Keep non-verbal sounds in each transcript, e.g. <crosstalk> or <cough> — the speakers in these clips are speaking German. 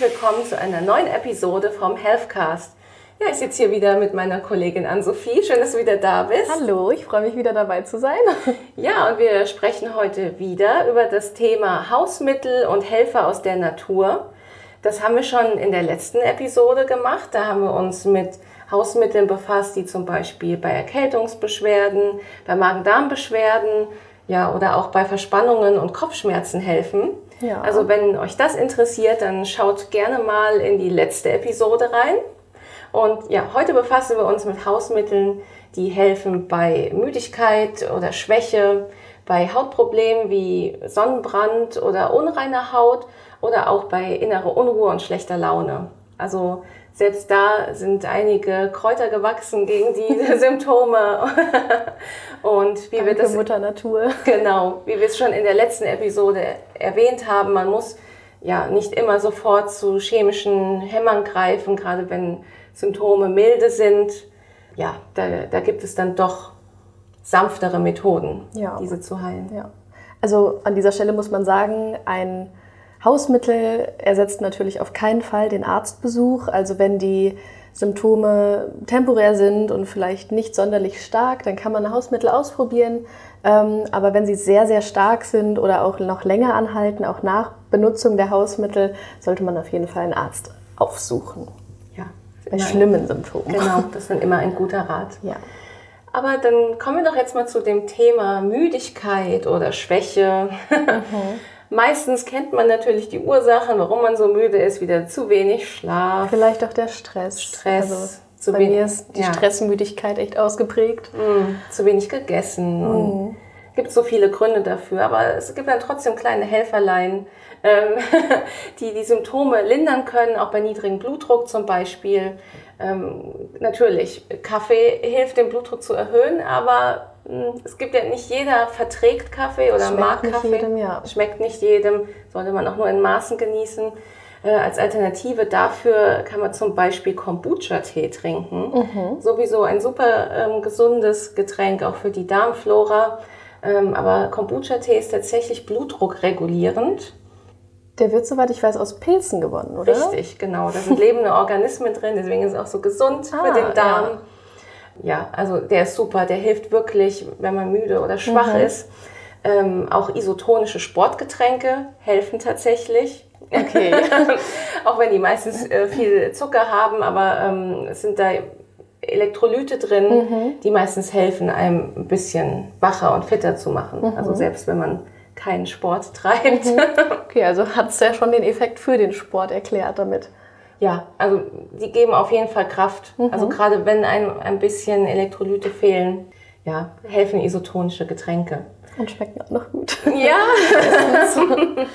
herzlich willkommen zu einer neuen Episode vom Healthcast. Ja, ich sitze hier wieder mit meiner Kollegin Ann-Sophie. Schön, dass du wieder da bist. Hallo, ich freue mich wieder dabei zu sein. <laughs> Ja, und wir sprechen heute wieder über das Thema Hausmittel und Helfer aus der Natur. Das haben wir schon in der letzten Episode gemacht. Da haben wir uns mit Hausmitteln befasst, die zum Beispiel bei Erkältungsbeschwerden, bei Magen-Darm-Beschwerden, ja, oder auch bei Verspannungen und Kopfschmerzen helfen. Ja. Also wenn euch das interessiert, dann schaut gerne mal in die letzte Episode rein. Und ja, heute befassen wir uns mit Hausmitteln, die helfen bei Müdigkeit oder Schwäche, bei Hautproblemen wie Sonnenbrand oder unreiner Haut oder auch bei innerer Unruhe und schlechter Laune. Also selbst da sind einige Kräuter gewachsen gegen diese <laughs> Symptome. <laughs> und wie Danke, wir das Mutter Natur. <laughs> Genau, wie wir es schon in der letzten Episode erwähnt haben, man muss ja nicht immer sofort zu chemischen Hämmern greifen, gerade wenn Symptome milde sind, ja, da, da gibt es dann doch sanftere Methoden, ja. diese zu heilen. Ja. Also an dieser Stelle muss man sagen, ein Hausmittel ersetzt natürlich auf keinen Fall den Arztbesuch. Also wenn die Symptome temporär sind und vielleicht nicht sonderlich stark, dann kann man Hausmittel ausprobieren. Ähm, aber wenn sie sehr, sehr stark sind oder auch noch länger anhalten, auch nach Benutzung der Hausmittel, sollte man auf jeden Fall einen Arzt aufsuchen. Bei schlimmen Symptomen. Genau, das ist dann immer ein guter Rat. Ja. Aber dann kommen wir doch jetzt mal zu dem Thema Müdigkeit oder Schwäche. Mhm. <laughs> Meistens kennt man natürlich die Ursachen, warum man so müde ist, wieder zu wenig Schlaf. Vielleicht auch der Stress. Stress. Also zu bei mir ist die ja. Stressmüdigkeit echt ausgeprägt. Mhm. Zu wenig gegessen. Mhm. gibt so viele Gründe dafür, aber es gibt dann trotzdem kleine Helferlein, ähm, <laughs> die die Symptome lindern können, auch bei niedrigem Blutdruck zum Beispiel. Ähm, natürlich, Kaffee hilft, den Blutdruck zu erhöhen, aber es gibt ja nicht jeder verträgt Kaffee oder Schmeckt mag Kaffee. Jedem, ja. Schmeckt nicht jedem, sollte man auch nur in Maßen genießen. Äh, als Alternative dafür kann man zum Beispiel Kombucha-Tee trinken. Mhm. Sowieso ein super ähm, gesundes Getränk, auch für die Darmflora. Ähm, aber Kombucha-Tee ist tatsächlich blutdruckregulierend. Der wird, soweit ich weiß, aus Pilzen gewonnen, oder? Richtig, genau. Da sind lebende <laughs> Organismen drin, deswegen ist es auch so gesund ah, für den Darm. Ja. Ja. also der ist super, der hilft wirklich, wenn man müde oder schwach mhm. ist. Ähm, auch isotonische Sportgetränke helfen tatsächlich. Okay. <laughs> auch wenn die meistens äh, viel Zucker haben, aber ähm, es sind da Elektrolyte drin, mhm. die meistens helfen, einem ein bisschen wacher und fitter zu machen. Mhm. Also selbst wenn man keinen Sport treibt. Mhm. Okay, also hat es ja schon den Effekt für den Sport erklärt damit. Ja, also die geben auf jeden Fall Kraft. Mhm. Also gerade wenn einem ein bisschen Elektrolyte fehlen, ja, helfen isotonische Getränke. Und schmecken auch noch gut. <laughs> Ja. <laughs>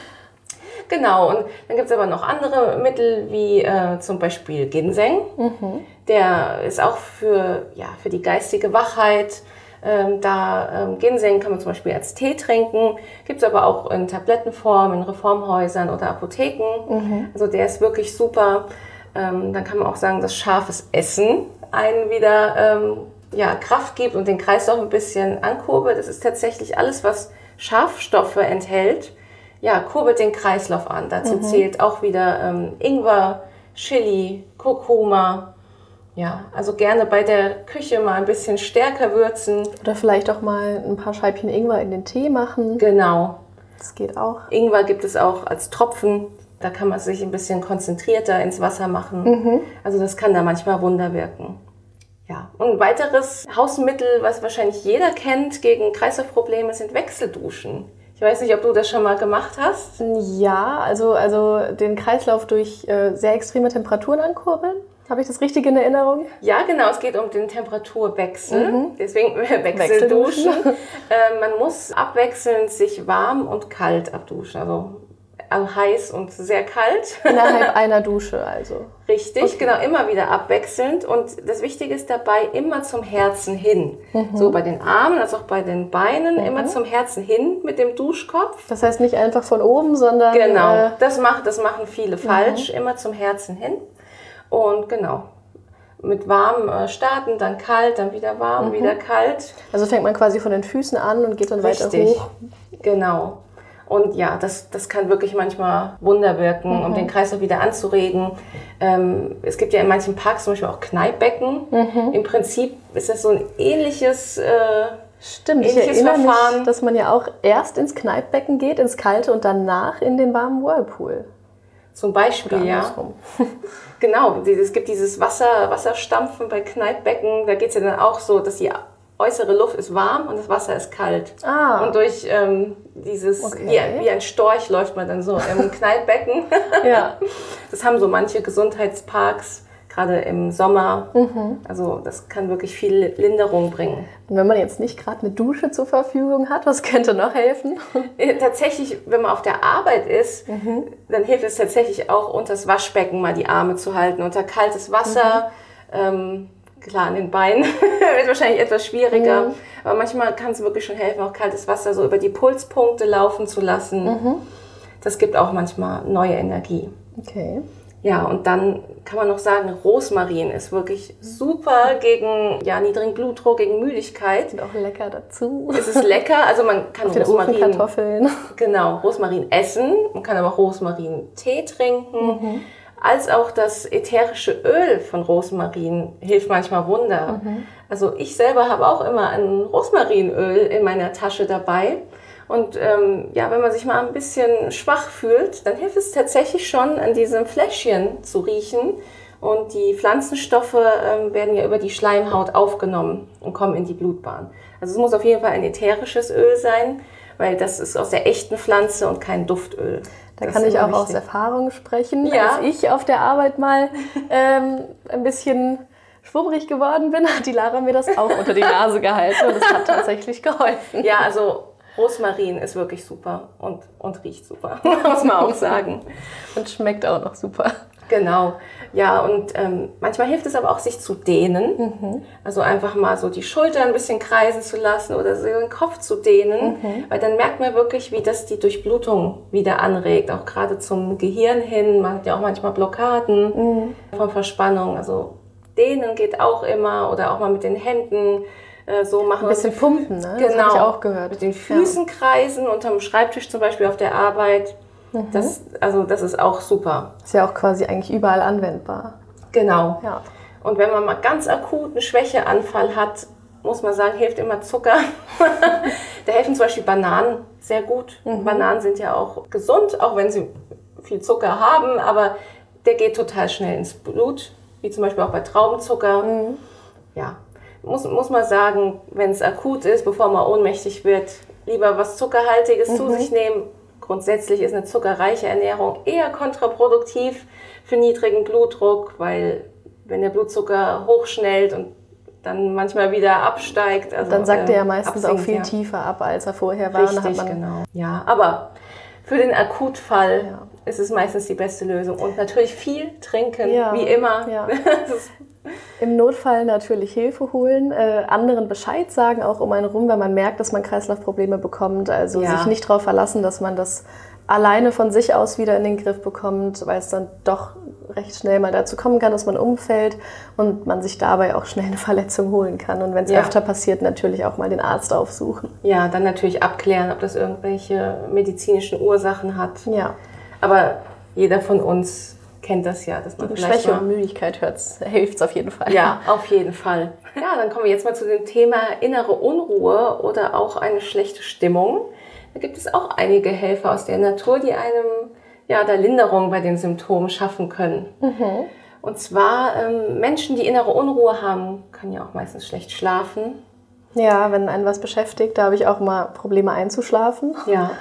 genau, und dann gibt es aber noch andere Mittel, wie äh, zum Beispiel Ginseng. Mhm. Der ist auch für, ja, für die geistige Wachheit ähm, da ähm, Ginseng kann man zum Beispiel als Tee trinken, gibt es aber auch in Tablettenform, in Reformhäusern oder Apotheken. Mhm. Also der ist wirklich super. Ähm, dann kann man auch sagen, dass scharfes Essen einen wieder ähm, ja, Kraft gibt und den Kreislauf ein bisschen ankurbelt. Das ist tatsächlich alles, was Schafstoffe enthält, ja, kurbelt den Kreislauf an. Dazu mhm. zählt auch wieder ähm, Ingwer, Chili, Kurkuma, ja, also gerne bei der Küche mal ein bisschen stärker würzen. Oder vielleicht auch mal ein paar Scheibchen Ingwer in den Tee machen. Genau. Das geht auch. Ingwer gibt es auch als Tropfen. Da kann man sich ein bisschen konzentrierter ins Wasser machen. Mhm. Also das kann da manchmal Wunder wirken. Ja, und ein weiteres Hausmittel, was wahrscheinlich jeder kennt gegen Kreislaufprobleme, sind Wechselduschen. Ich weiß nicht, ob du das schon mal gemacht hast. Ja, also, also den Kreislauf durch äh, sehr extreme Temperaturen ankurbeln. Habe ich das richtig in Erinnerung? Ja, genau. Es geht um den Temperaturwechsel. Mhm. Deswegen Wechselduschen. äh, man muss abwechselnd sich warm und kalt abduschen. Also, also heiß und sehr kalt. <laughs> Innerhalb einer Dusche also. Richtig, okay. genau. Immer wieder abwechselnd. Und das Wichtige ist dabei, immer zum Herzen hin. Mhm. So bei den Armen als auch bei den Beinen. Mhm. Immer zum Herzen hin mit dem Duschkopf. Das heißt nicht einfach von oben, sondern... Genau. Äh, das, macht, das machen viele falsch. Mhm. Immer zum Herzen hin. Und genau, mit warm äh, starten, dann kalt, dann wieder warm, mhm. wieder kalt. Also fängt man quasi von den Füßen an und geht dann Richtig. weiter hoch. Genau. Und ja, das, das kann wirklich manchmal Wunder wirken, um den Kreislauf wieder anzuregen. Ähm, es gibt ja in manchen Parks zum Beispiel auch Kneippbecken. Im Prinzip ist das so ein ähnliches, äh, Stimmt, ich ähnliches erinnere Verfahren. mich, dass man ja auch erst ins Kneippbecken geht, ins Kalte und danach in den warmen Whirlpool. Zum Beispiel, ja. <laughs> Genau, es gibt dieses Wasser, Wasserstampfen bei Kneippbecken. Da geht es ja dann auch so, dass die äußere Luft ist warm und das Wasser ist kalt. Ah. Und durch ähm, dieses, Okay. wie, wie ein Storch läuft man dann so im <laughs> Kneippbecken. Ja. Das haben so manche Gesundheitsparks, gerade im Sommer. Mhm. Also das kann wirklich viel Linderung bringen. Und wenn man jetzt nicht gerade eine Dusche zur Verfügung hat, was könnte noch helfen? <laughs> Tatsächlich, wenn man auf der Arbeit ist, Mhm. dann hilft es tatsächlich auch, unter das Waschbecken mal die Arme zu halten, unter kaltes Wasser. Mhm. Ähm, klar, an den Beinen <laughs> wird wahrscheinlich etwas schwieriger. Mhm. Aber manchmal kann es wirklich schon helfen, auch kaltes Wasser so über die Pulspunkte laufen zu lassen. Mhm. Das gibt auch manchmal neue Energie. Okay. Ja, und dann kann man noch sagen, Rosmarin ist wirklich super gegen ja, niedrigen Blutdruck, gegen Müdigkeit. Und auch lecker dazu. Es ist lecker, also man kann Den Rosmarin Ofenkartoffeln. Genau, Rosmarin essen. Man kann aber auch Rosmarin-Tee trinken. Als auch das ätherische Öl von Rosmarin hilft manchmal Wunder. Also ich selber habe auch immer ein Rosmarinöl in meiner Tasche dabei. Und ähm, ja, wenn man sich mal ein bisschen schwach fühlt, dann hilft es tatsächlich schon, an diesem Fläschchen zu riechen. Und die Pflanzenstoffe ähm, werden ja über die Schleimhaut aufgenommen und kommen in die Blutbahn. Also es muss auf jeden Fall ein ätherisches Öl sein, weil das ist aus der echten Pflanze und kein Duftöl. Da Das kann ich auch immer aus wichtig. Erfahrung sprechen. Ja. Als ich auf der Arbeit mal ähm, ein bisschen schwummrig geworden bin, hat die Lara mir das auch unter die Nase gehalten und es hat tatsächlich geholfen. Ja, also Rosmarin ist wirklich super und, und riecht super, <laughs> muss man auch sagen. Und schmeckt auch noch super. Genau. Ja, und ähm, manchmal hilft es aber auch, sich zu dehnen. Also einfach mal so die Schulter ein bisschen kreisen zu lassen oder so den Kopf zu dehnen. Weil dann merkt man wirklich, wie das die Durchblutung wieder anregt. Auch gerade zum Gehirn hin. Man hat ja auch manchmal Blockaden von Verspannung. Also dehnen geht auch immer. Oder auch mal mit den Händen äh, so machen. Ein bisschen pumpen, ne? Genau. Das habe ich auch gehört. Mit den Füßen kreisen, unterm Schreibtisch zum Beispiel auf der Arbeit. Das, also das ist auch super. Ist ja auch quasi eigentlich überall anwendbar. Genau. Ja. Und wenn man mal ganz akut einen Schwächeanfall hat, muss man sagen, hilft immer Zucker. <laughs> da helfen zum Beispiel Bananen sehr gut. Bananen sind ja auch gesund, auch wenn sie viel Zucker haben, aber der geht total schnell ins Blut, wie zum Beispiel auch bei Traubenzucker. Ja, muss, muss man sagen, wenn es akut ist, bevor man ohnmächtig wird, lieber was Zuckerhaltiges zu sich nehmen. Grundsätzlich ist eine zuckerreiche Ernährung eher kontraproduktiv für niedrigen Blutdruck, weil wenn der Blutzucker hochschnellt und dann manchmal wieder absteigt. Also, Dann sagt er ja meistens auch absinkt, viel ja. tiefer ab, als er vorher war. Richtig, genau. Ja, aber für den Akutfall Ja. ist es meistens die beste Lösung. Und natürlich viel trinken, Ja, wie immer. <laughs> Im Notfall natürlich Hilfe holen, äh, anderen Bescheid sagen, auch um einen rum, wenn man merkt, dass man Kreislaufprobleme bekommt. Also Ja. sich nicht darauf verlassen, dass man das alleine von sich aus wieder in den Griff bekommt, weil es dann doch recht schnell mal dazu kommen kann, dass man umfällt und man sich dabei auch schnell eine Verletzung holen kann. Und wenn es Ja. öfter passiert, natürlich auch mal den Arzt aufsuchen. ja, dann natürlich abklären, ob das irgendwelche medizinischen Ursachen hat. Ja, Aber jeder von uns kennt das ja, dass man vielleicht Schwäche und Müdigkeit hilft es auf jeden Fall. Ja, auf jeden Fall. Ja, dann kommen wir jetzt mal zu dem Thema innere Unruhe oder auch eine schlechte Stimmung. Da gibt es auch einige Helfer aus der Natur, die einem ja, da Linderung bei den Symptomen schaffen können. Und zwar ähm, Menschen, die innere Unruhe haben, können ja auch meistens schlecht schlafen. Ja, wenn einen was beschäftigt, da habe ich auch mal Probleme einzuschlafen. Ja,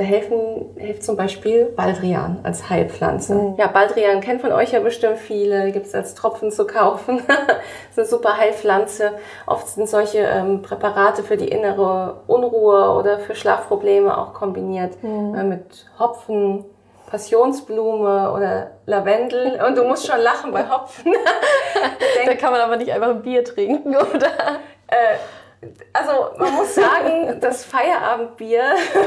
da helfen, hilft zum Beispiel Baldrian als Heilpflanze. Ja, Baldrian kennt von euch ja bestimmt viele, gibt es als Tropfen zu kaufen. <laughs> das ist eine super Heilpflanze. Oft sind solche ähm, Präparate für die innere Unruhe oder für Schlafprobleme auch kombiniert äh, mit Hopfen. Passionsblume oder Lavendel und du musst schon lachen bei Hopfen. <laughs> Da kann man aber nicht einfach ein Bier trinken, <laughs> oder? Also man muss sagen, das Feierabendbier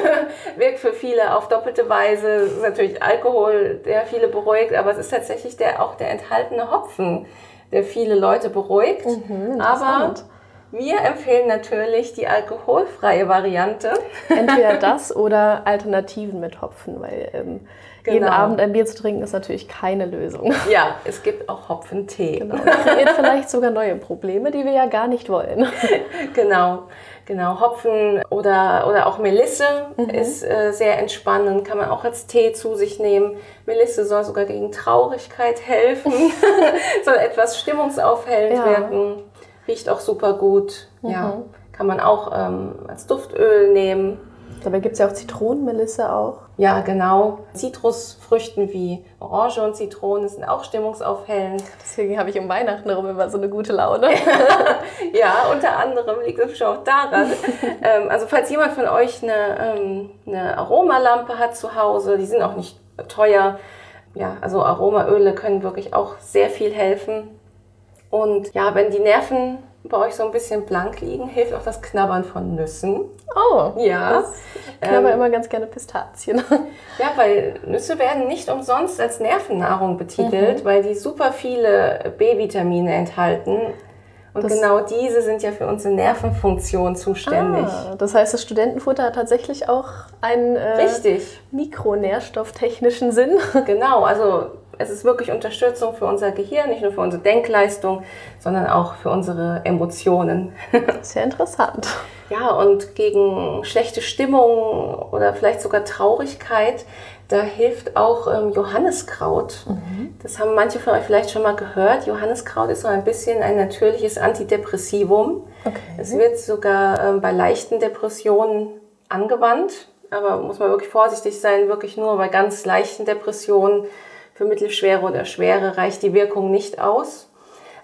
<laughs> wirkt für viele auf doppelte Weise. Es ist natürlich Alkohol, der viele beruhigt, aber es ist tatsächlich der, auch der enthaltene Hopfen, der viele Leute beruhigt. aber interessant. Wir empfehlen natürlich die alkoholfreie Variante. Entweder das oder Alternativen mit Hopfen, weil ähm, genau. jeden Abend ein Bier zu trinken ist natürlich keine Lösung. Ja, es gibt auch Hopfentee. Genau. Kreiert vielleicht sogar neue Probleme, die wir ja gar nicht wollen. <laughs> Genau. Genau, Hopfen oder, oder auch Melisse mhm. ist äh, sehr entspannend, kann man auch als Tee zu sich nehmen. Melisse soll sogar gegen Traurigkeit helfen, <laughs> soll etwas stimmungsaufhellend ja. wirken, riecht auch super gut. Mhm. Ja, kann man auch ähm, als Duftöl nehmen. Dabei gibt es ja auch Zitronenmelisse auch. Ja, genau. Zitrusfrüchten wie Orange und Zitronen sind auch stimmungsaufhellend. Deswegen habe ich um Weihnachten herum immer so eine gute Laune. <laughs> ja, unter anderem liegt es schon auch daran. <laughs> ähm, also falls jemand von euch eine, ähm, eine Aromalampe hat zu Hause, die sind auch nicht teuer. Ja, also Aromaöle können wirklich auch sehr viel helfen. Und ja, wenn die Nerven bei euch so ein bisschen blank liegen, hilft auch das Knabbern von Nüssen. Oh, ja. Ich knabber ähm, immer ganz gerne Pistazien. <laughs> Ja, weil Nüsse werden nicht umsonst als Nervennahrung betitelt, mhm. weil die super viele B-Vitamine enthalten. Und das genau diese sind ja für unsere Nervenfunktion zuständig. Ah, das heißt, das Studentenfutter hat tatsächlich auch einen äh, mikronährstofftechnischen Sinn. Genau, also es ist wirklich Unterstützung für unser Gehirn, nicht nur für unsere Denkleistung, sondern auch für unsere Emotionen. <laughs> Sehr interessant. Ja, und gegen schlechte Stimmung oder vielleicht sogar Traurigkeit, da hilft auch ähm, Johanniskraut. Mhm. Das haben manche von euch vielleicht schon mal gehört. Johanniskraut ist so ein bisschen ein natürliches Antidepressivum. Okay. Es wird sogar ähm, bei leichten Depressionen angewandt. Aber muss man wirklich vorsichtig sein, wirklich nur bei ganz leichten Depressionen für mittelschwere oder schwere reicht die Wirkung nicht aus.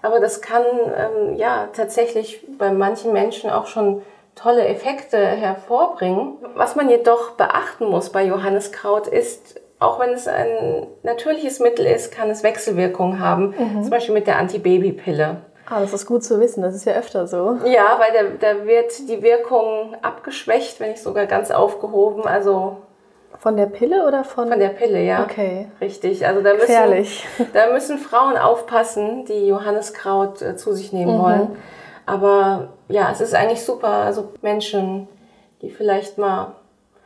Aber das kann ähm, ja tatsächlich bei manchen Menschen auch schon tolle Effekte hervorbringen. Was man jedoch beachten muss bei Johanniskraut ist, auch wenn es ein natürliches Mittel ist, kann es Wechselwirkungen haben. Mhm. Zum Beispiel mit der Antibabypille. Ah, das ist gut zu wissen, das ist ja öfter so. Ja, weil da, da wird die Wirkung abgeschwächt, wenn nicht sogar ganz aufgehoben. Also von der Pille oder von? Von der Pille, ja. Okay. Richtig. Also da müssen, <laughs> da müssen Frauen aufpassen, die Johanniskraut äh, zu sich nehmen mhm. wollen. Aber ja, es ist eigentlich super. Also Menschen, die vielleicht mal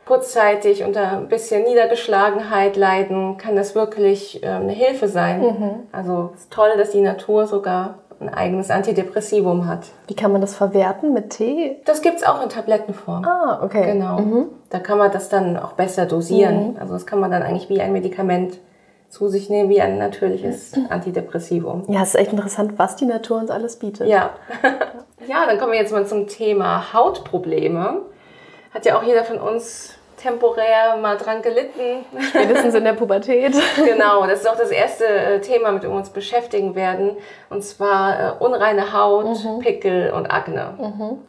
kurzzeitig unter ein bisschen Niedergeschlagenheit leiden, kann das wirklich äh, eine Hilfe sein. Mhm. Also es ist toll, dass die Natur sogar ein eigenes Antidepressivum hat. Wie kann man das verwerten mit Tee? Das gibt es auch in Tablettenform. Ah, okay. Genau. Mhm. Da kann man das dann auch besser dosieren. Mhm. Also das kann man dann eigentlich wie ein Medikament zu sich nehmen, wie ein natürliches Antidepressivum. Ja, es ist echt interessant, was die Natur uns alles bietet. Ja. <laughs> ja, dann kommen wir jetzt mal zum Thema Hautprobleme. Hat ja auch jeder von uns temporär mal dran gelitten. Spätestens in der Pubertät. <laughs> genau, das ist auch das erste äh, Thema, mit dem wir uns beschäftigen werden. Und zwar äh, unreine Haut, mhm. Pickel und Akne. Mhm.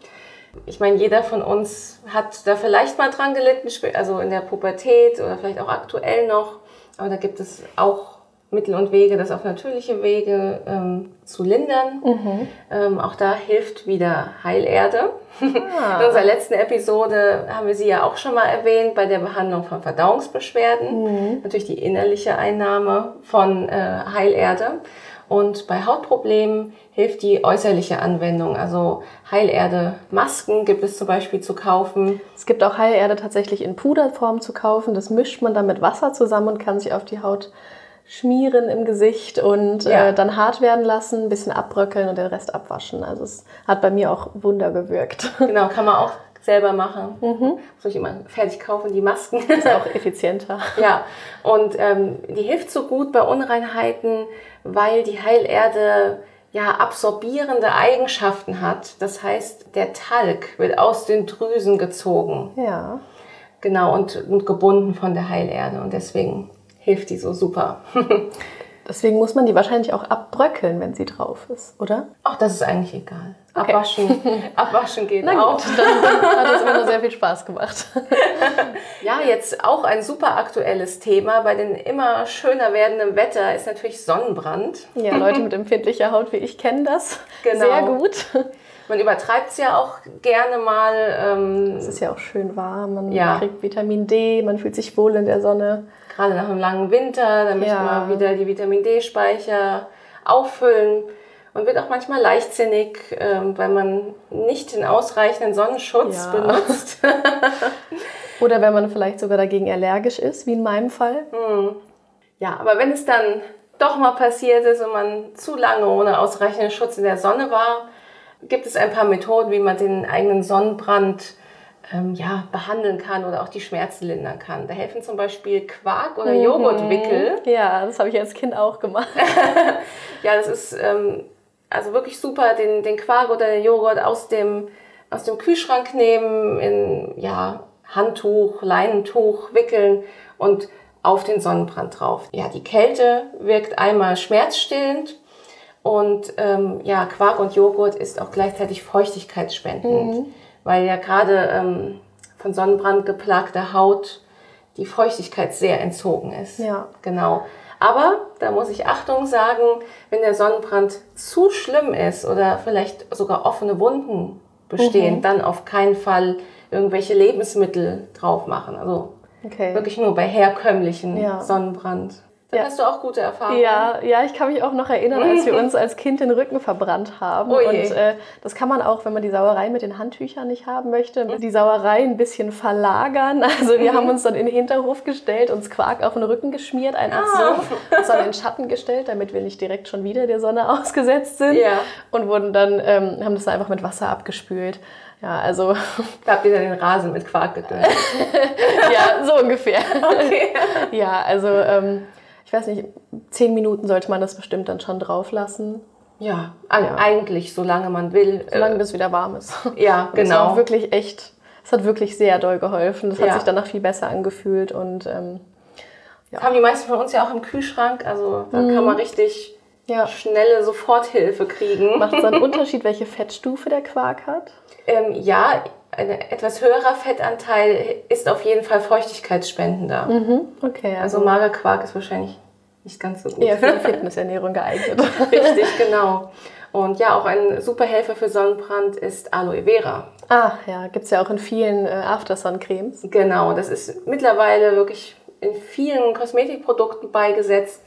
Ich meine, jeder von uns hat da vielleicht mal dran gelitten, also in der Pubertät oder vielleicht auch aktuell noch. Aber da gibt es auch Mittel und Wege, das auf natürliche Wege ähm, zu lindern. Mhm. Ähm, auch da hilft wieder Heilerde. Ah. <laughs> In unserer letzten Episode haben wir sie ja auch schon mal erwähnt bei der Behandlung von Verdauungsbeschwerden. Mhm. Natürlich die innerliche Einnahme von äh, Heilerde. Und bei Hautproblemen hilft die äußerliche Anwendung. Also Heilerde-Masken gibt es zum Beispiel zu kaufen. Es gibt auch Heilerde tatsächlich in Puderform zu kaufen. Das mischt man dann mit Wasser zusammen und kann sich auf die Haut schmieren im Gesicht und ja. äh, dann hart werden lassen, ein bisschen abbröckeln und den Rest abwaschen. Also es hat bei mir auch Wunder gewirkt. <laughs> Genau, kann man auch selber machen. Mhm. Muss ich immer fertig kaufen, die Masken. Ist <laughs> auch effizienter. ja, und ähm, die hilft so gut bei Unreinheiten, weil die Heilerde ja absorbierende Eigenschaften hat. Das heißt, der Talg wird aus den Drüsen gezogen. Ja. Genau, und, und gebunden von der Heilerde. Und deswegen hilft die so super. <laughs> Deswegen muss man die wahrscheinlich auch abbröckeln, wenn sie drauf ist, oder? Ach, das ist eigentlich egal. Okay. Abwaschen, <laughs> abwaschen geht Na auch. Gut, dann, hat es immer nur sehr viel Spaß gemacht. <laughs> ja, jetzt auch ein super aktuelles Thema. Bei den immer schöner werdenden Wetter ist natürlich Sonnenbrand. Ja, Leute mit empfindlicher Haut wie ich kennen das genau. sehr gut. Man übertreibt es ja auch gerne mal. Ähm, es ist ja auch schön warm, man ja. kriegt Vitamin D, man fühlt sich wohl in der Sonne gerade nach einem langen Winter, da möchte ja. man wieder die Vitamin D-Speicher auffüllen. Man wird auch manchmal leichtsinnig, ähm, weil man nicht den ausreichenden Sonnenschutz Ja. benutzt. <laughs> Oder wenn man vielleicht sogar dagegen allergisch ist, wie in meinem Fall. Ja, aber wenn es dann doch mal passiert ist und man zu lange ohne ausreichenden Schutz in der Sonne war, gibt es ein paar Methoden, wie man den eigenen Sonnenbrand ähm, ja, behandeln kann oder auch die Schmerzen lindern kann. Da helfen zum Beispiel Quark- oder Joghurtwickel. Ja, das habe ich als Kind auch gemacht. <laughs> Ja, das ist ähm, also wirklich super, den, den Quark oder den Joghurt aus dem, aus dem Kühlschrank nehmen, in ja, Handtuch, Leinentuch wickeln und auf den Sonnenbrand drauf. Ja, die Kälte wirkt einmal schmerzstillend und ähm, ja, Quark und Joghurt ist auch gleichzeitig feuchtigkeitsspendend, weil ja gerade ähm, von Sonnenbrand geplagter Haut die Feuchtigkeit sehr entzogen ist. Ja. Genau. Aber da muss ich Achtung sagen, wenn der Sonnenbrand zu schlimm ist oder vielleicht sogar offene Wunden bestehen, dann auf keinen Fall irgendwelche Lebensmittel drauf machen. Also Okay. wirklich nur bei herkömmlichen Ja. Sonnenbrand. Da Ja. hast du auch gute Erfahrungen. Ja, ja, ich kann mich auch noch erinnern, als wir uns als Kind den Rücken verbrannt haben. Oh und äh, das kann man auch, wenn man die Sauerei mit den Handtüchern nicht haben möchte, die Sauerei ein bisschen verlagern. <laughs> Also wir haben uns dann in den Hinterhof gestellt, uns Quark auf den Rücken geschmiert, einfach so, <laughs> uns dann in den Schatten gestellt, damit wir nicht direkt schon wieder der Sonne <laughs> ausgesetzt sind. Ja. Und wurden dann, ähm, haben das dann einfach mit Wasser abgespült. Ja, also, Da habt ihr dann den Rasen mit Quark gedüngt. ja, so ungefähr. Okay. Ja, also, ähm, ich weiß nicht, zehn Minuten sollte man das bestimmt dann schon drauf lassen. Ja, e- eigentlich, solange man will. Solange bis wieder warm ist. Äh, <laughs> ja, Und Es war genau. wirklich echt, es hat wirklich sehr doll geholfen. Das hat Ja. sich danach viel besser angefühlt und ähm, Haben die meisten von uns ja auch im Kühlschrank. Also da kann man richtig ja. schnelle Soforthilfe kriegen. Macht es einen <laughs> Unterschied, welche Fettstufe der Quark hat? Ähm, ja, ein etwas höherer Fettanteil ist auf jeden Fall feuchtigkeitsspendender. Okay, Also also Magerquark ist wahrscheinlich nicht ganz so gut. eher für die <laughs> Fitnessernährung geeignet. Richtig, <laughs> genau. Und ja, auch ein super Helfer für Sonnenbrand ist Aloe Vera. ah, ja, gibt es ja auch in vielen äh, Aftersun-Cremes. Genau, das ist mittlerweile wirklich in vielen Kosmetikprodukten beigesetzt.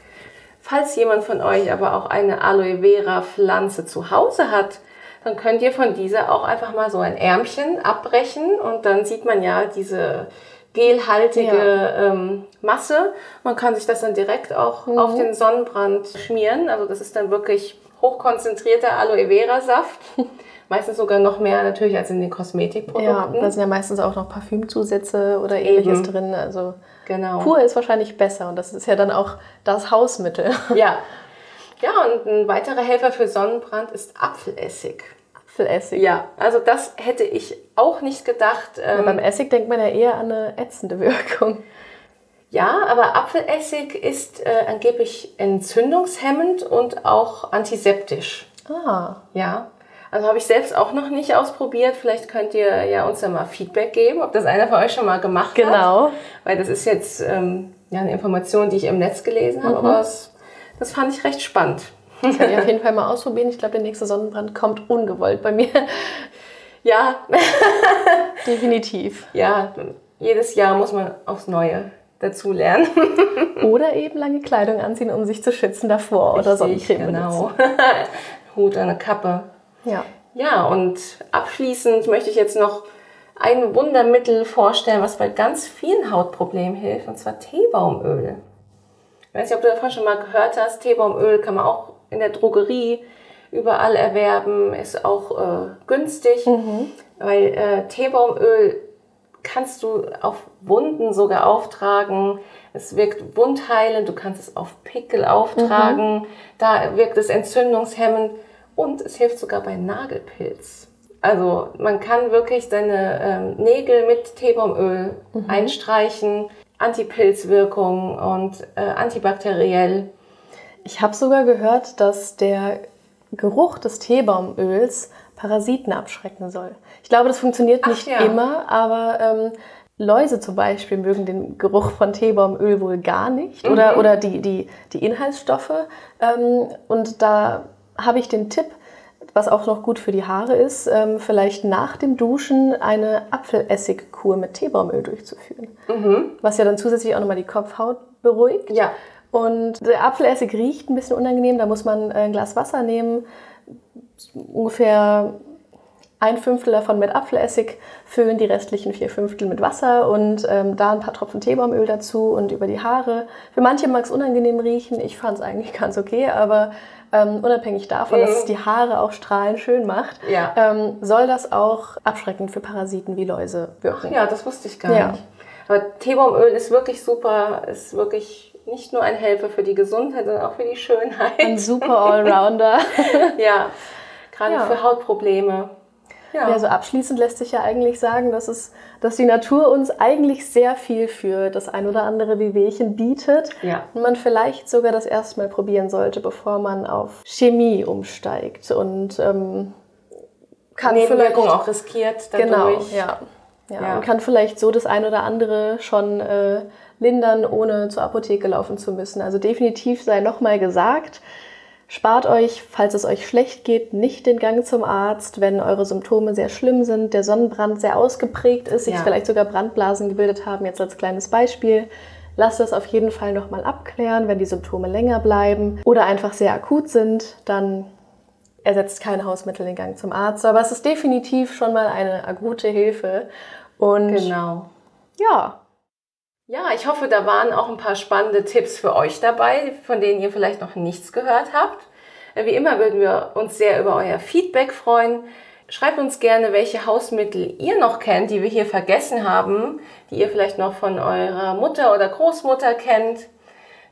Falls jemand von euch aber auch eine Aloe Vera Pflanze zu Hause hat, dann könnt ihr von dieser auch einfach mal so ein Ärmchen abbrechen und dann sieht man ja diese gelhaltige ähm, Masse. Man kann sich das dann direkt auch auf den Sonnenbrand schmieren. Also das ist dann wirklich hochkonzentrierter Aloe Vera Saft. <laughs> Meistens sogar noch mehr natürlich als in den Ja, Kosmetikprodukten. da sind ja meistens auch noch Parfümzusätze oder ähnliches Eben. drin. Also genau. pur ist wahrscheinlich besser und das ist ja dann auch das Hausmittel. Ja. <laughs> Ja, und ein weiterer Helfer für Sonnenbrand ist Apfelessig. Apfelessig. Ja, also das hätte ich auch nicht gedacht. Ähm, Beim Essig denkt man ja eher an eine ätzende Wirkung. ja, aber Apfelessig ist äh, angeblich entzündungshemmend und auch antiseptisch. Ah, Ja, also habe ich selbst auch noch nicht ausprobiert. Vielleicht könnt ihr ja uns da mal Feedback geben, ob das einer von euch schon mal gemacht hat. genau. Weil das ist jetzt ähm, ja, eine Information, die ich im Netz gelesen habe, aber das, das fand ich recht spannend. Kann ich auf jeden Fall mal ausprobieren. Ich glaube, der nächste Sonnenbrand kommt ungewollt bei mir. Ja, <laughs> Definitiv. ja, jedes Jahr muss man aufs Neue dazulernen. <laughs> Oder eben lange Kleidung anziehen, um sich zu schützen davor oder Sonnencreme genau. <laughs> Hut, eine Kappe. Ja. Ja, und abschließend möchte ich jetzt noch ein Wundermittel vorstellen, was bei ganz vielen Hautproblemen hilft, und zwar Teebaumöl. Ich weiß nicht, ob du davon schon mal gehört hast. Teebaumöl kann man auch in der Drogerie überall erwerben, ist auch äh, günstig, weil äh, Teebaumöl kannst du auf Wunden sogar auftragen. Es wirkt wundheilend, du kannst es auf Pickel auftragen. Da wirkt es entzündungshemmend und es hilft sogar bei Nagelpilz. Also man kann wirklich seine ähm, Nägel mit Teebaumöl einstreichen, Antipilzwirkung und äh, antibakteriell. Ich habe sogar gehört, dass der Geruch des Teebaumöls Parasiten abschrecken soll. Ich glaube, das funktioniert nicht ja. immer, aber ähm, Läuse zum Beispiel mögen den Geruch von Teebaumöl wohl gar nicht Mhm. oder, oder die, die, die Inhaltsstoffe. Ähm, und da habe ich den Tipp, was auch noch gut für die Haare ist, ähm, vielleicht nach dem Duschen eine Apfelessigkur mit Teebaumöl durchzuführen. Was ja dann zusätzlich auch nochmal die Kopfhaut beruhigt. Ja, Und der Apfelessig riecht ein bisschen unangenehm. Da muss man äh, ein Glas Wasser nehmen, ungefähr ein Fünftel davon mit Apfelessig, füllen die restlichen vier Fünftel mit Wasser und ähm, da ein paar Tropfen Teebaumöl dazu und über die Haare. Für manche mag es unangenehm riechen, ich fand es eigentlich <laughs> ganz okay, aber ähm, unabhängig davon, mhm. dass es die Haare auch strahlend schön macht, ja. ähm, soll das auch abschreckend für Parasiten wie Läuse wirken. Ach ja, das wusste ich gar ja. nicht. Aber Teebaumöl ist wirklich super, ist wirklich nicht nur ein Helfer für die Gesundheit, sondern auch für die Schönheit. Ein super <laughs> Allrounder. ja, gerade ja. für Hautprobleme. Ja. Also abschließend lässt sich ja eigentlich sagen, dass, es, dass die Natur uns eigentlich sehr viel für das ein oder andere Wehwehchen bietet ja. und man vielleicht sogar das erstmal probieren sollte, bevor man auf Chemie umsteigt und ähm, kann Nebenwirkung auch riskiert dadurch. Genau, ja. Ja, ja. Und kann vielleicht so das ein oder andere schon äh, lindern, ohne zur Apotheke laufen zu müssen. Also definitiv sei nochmal gesagt, spart euch, falls es euch schlecht geht, nicht den Gang zum Arzt, wenn eure Symptome sehr schlimm sind, der Sonnenbrand sehr ausgeprägt ist, sich ja. vielleicht sogar Brandblasen gebildet haben, jetzt als kleines Beispiel. Lasst das auf jeden Fall nochmal abklären, wenn die Symptome länger bleiben oder einfach sehr akut sind, dann ersetzt kein Hausmittel den Gang zum Arzt. Aber es ist definitiv schon mal eine akute Hilfe und genau. Ja. Ja, ich hoffe, da waren auch ein paar spannende Tipps für euch dabei, von denen ihr vielleicht noch nichts gehört habt. Wie immer würden wir uns sehr über euer Feedback freuen. Schreibt uns gerne, welche Hausmittel ihr noch kennt, die wir hier vergessen haben, die ihr vielleicht noch von eurer Mutter oder Großmutter kennt.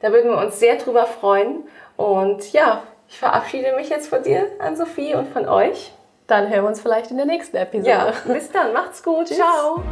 Da würden wir uns sehr drüber freuen. Und ja, ich verabschiede mich jetzt von dir, Ann-Sophie, und von euch. Dann hören wir uns vielleicht in der nächsten Episode. Ja, bis dann. Macht's gut. Ciao.